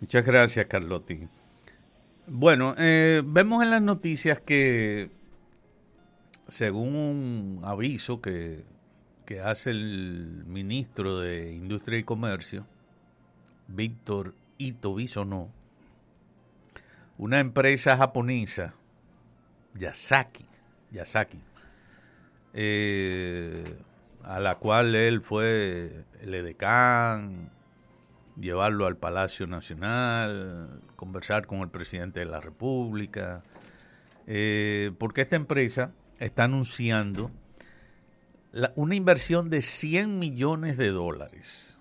Muchas gracias, Carlotti. Bueno, eh, vemos en las noticias que, según un aviso que, que hace el ministro de Industria y Comercio, Víctor Ito Bisonó, una empresa japonesa, Yasaki, Yasaki, eh, a la cual él fue el edecán, llevarlo al Palacio Nacional, conversar con el presidente de la República, eh, porque esta empresa está anunciando una inversión de 100 millones de dólares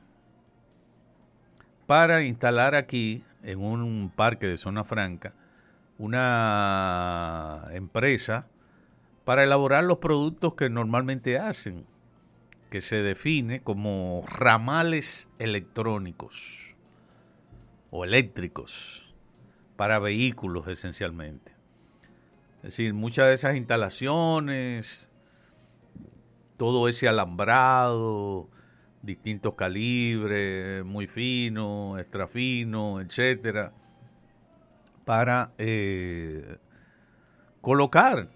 para instalar aquí, en un parque de zona franca, una empresa para elaborar los productos que normalmente hacen, que se define como ramales electrónicos o eléctricos para vehículos esencialmente. Es decir, muchas de esas instalaciones, todo ese alambrado, distintos calibres, muy fino, extra fino, etcétera, para eh, colocar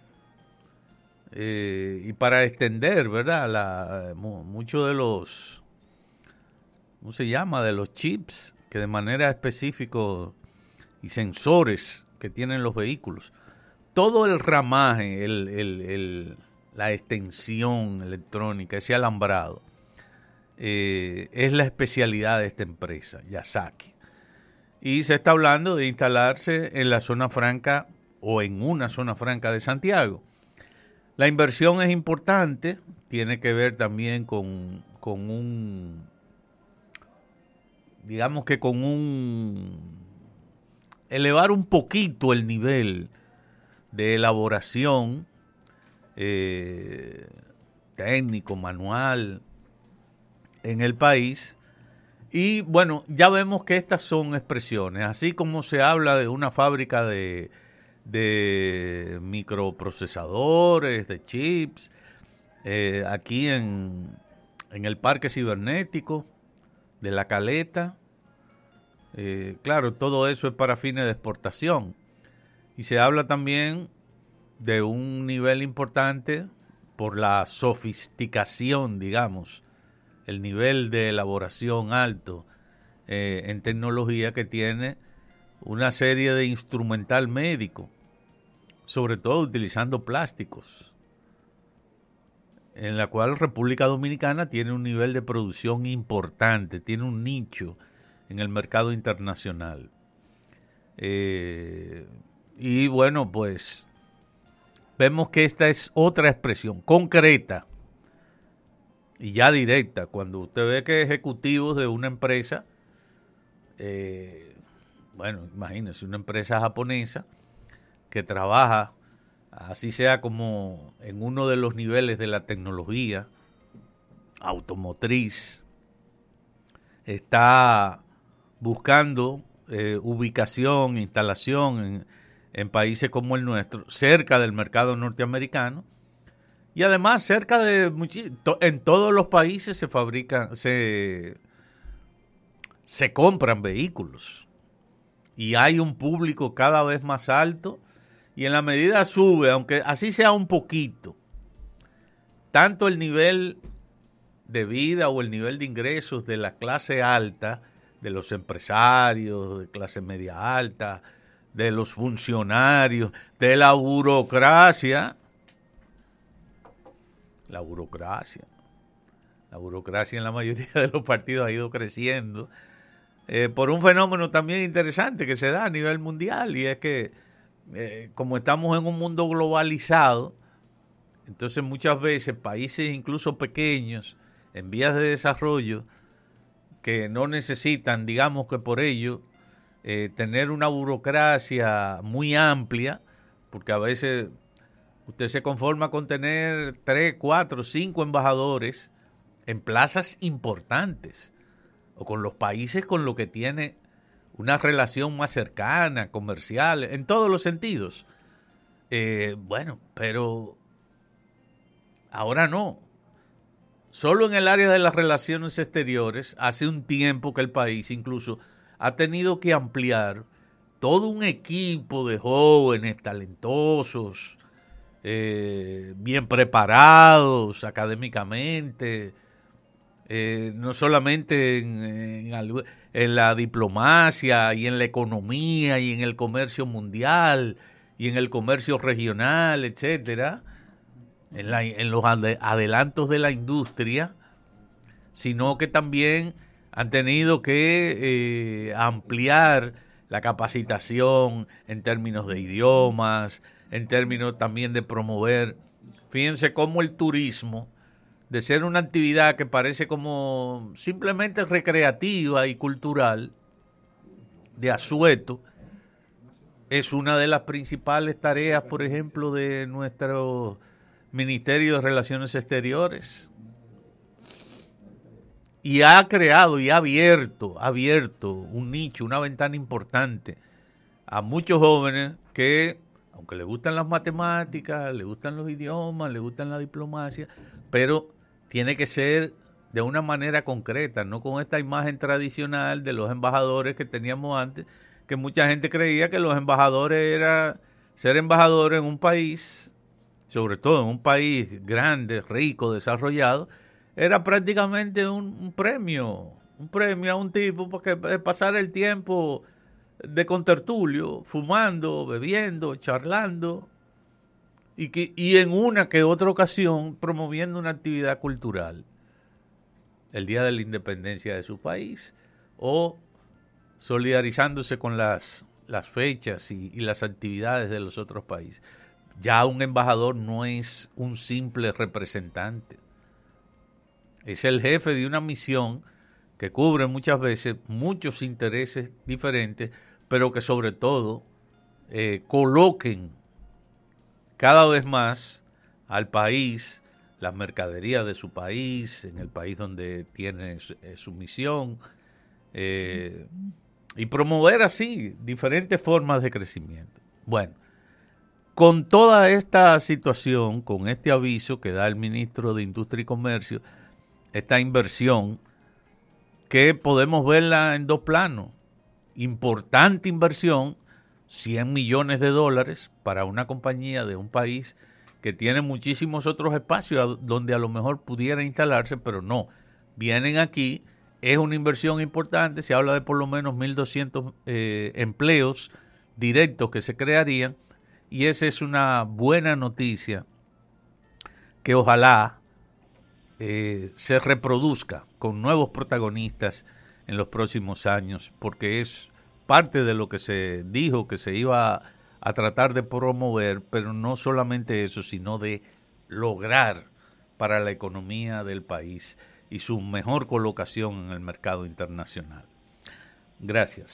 eh, y para extender, ¿verdad? La, muchos de los, ¿cómo se llama? De los chips que de manera específica y sensores que tienen los vehículos. Todo el ramaje, la extensión electrónica, ese alambrado, eh, es la especialidad de esta empresa, Yasaki. Y se está hablando de instalarse en la zona franca o en una zona franca de Santiago. La inversión es importante, tiene que ver también con, con un, digamos que con un, elevar un poquito el nivel de elaboración eh, técnico, manual, en el país. Y bueno, ya vemos que estas son expresiones, así como se habla de una fábrica de, de microprocesadores, de chips, eh, aquí en, en, el parque cibernético de la Caleta. Eh, claro, todo eso es para fines de exportación. Y se habla también de un nivel importante por la sofisticación, digamos, el nivel de elaboración alto eh, en tecnología que tiene una serie de instrumental médico, sobre todo utilizando plásticos, en la cual República Dominicana tiene un nivel de producción importante, tiene un nicho en el mercado internacional. Eh, y bueno, pues vemos que esta es otra expresión concreta y ya directa. Cuando usted ve que ejecutivos de una empresa, eh, bueno, imagínese, una empresa japonesa que trabaja, así sea como en uno de los niveles de la tecnología automotriz, está buscando eh, ubicación, instalación en, países como el nuestro, cerca del mercado norteamericano, y además, cerca de en todos los países se fabrican, se, se compran vehículos. Y hay un público cada vez más alto. Y en la medida sube, aunque así sea un poquito, tanto el nivel de vida o el nivel de ingresos de la clase alta, de los empresarios, de clase media alta, de los funcionarios, de la burocracia, la burocracia. La burocracia en la mayoría de los partidos ha ido creciendo eh, por un fenómeno también interesante que se da a nivel mundial y es que eh, como estamos en un mundo globalizado, entonces muchas veces países incluso pequeños en vías de desarrollo que no necesitan, digamos que por ello, eh, tener una burocracia muy amplia, porque a veces Usted se conforma con tener tres, cuatro, cinco embajadores en plazas importantes o con los países con los que tiene una relación más cercana, comercial, en todos los sentidos. Eh, bueno, pero ahora no. Solo en el área de las relaciones exteriores, hace un tiempo que el país incluso ha tenido que ampliar todo un equipo de jóvenes talentosos, eh, bien preparados académicamente, eh, no solamente en, la diplomacia y en la economía y en el comercio mundial y en el comercio regional, etcétera, en, en los adelantos de la industria, sino que también han tenido que eh, ampliar la capacitación en términos de idiomas, en términos también de promover. Fíjense cómo el turismo, de ser una actividad que parece como simplemente recreativa y cultural, de asueto, es una de las principales tareas, por ejemplo, de nuestro Ministerio de Relaciones Exteriores. Y ha creado y ha abierto, ha abierto un nicho, una ventana importante a muchos jóvenes que, aunque les gustan las matemáticas, les gustan los idiomas, les gustan la diplomacia, pero tiene que ser de una manera concreta, no con esta imagen tradicional de los embajadores que teníamos antes, que mucha gente creía que los embajadores era ser embajador en un país, sobre todo en un país grande, rico, desarrollado, era prácticamente un, premio, un premio a un tipo porque pasar el tiempo de contertulio, fumando, bebiendo, charlando, y, que, y en una que otra ocasión promoviendo una actividad cultural, el Día de la Independencia de su país, o solidarizándose con las, las fechas y las actividades de los otros países. Ya un embajador no es un simple representante es el jefe de una misión que cubre muchas veces muchos intereses diferentes, pero que sobre todo eh, coloquen cada vez más al país, las mercaderías de su país, en el país donde tiene su, eh, misión, eh, y promover así diferentes formas de crecimiento. Bueno, con toda esta situación, con este aviso que da el ministro de Industria y Comercio, esta inversión que podemos verla en dos planos. Importante inversión, 100 millones de dólares para una compañía de un país que tiene muchísimos otros espacios donde a lo mejor pudiera instalarse, pero no. Vienen aquí, es una inversión importante, se habla de por lo menos 1.200 eh, empleos directos que se crearían y esa es una buena noticia que ojalá eh, se reproduzca con nuevos protagonistas en los próximos años, porque es parte de lo que se dijo que se iba a, tratar de promover, pero no solamente eso, sino de lograr para la economía del país y su mejor colocación en el mercado internacional. Gracias.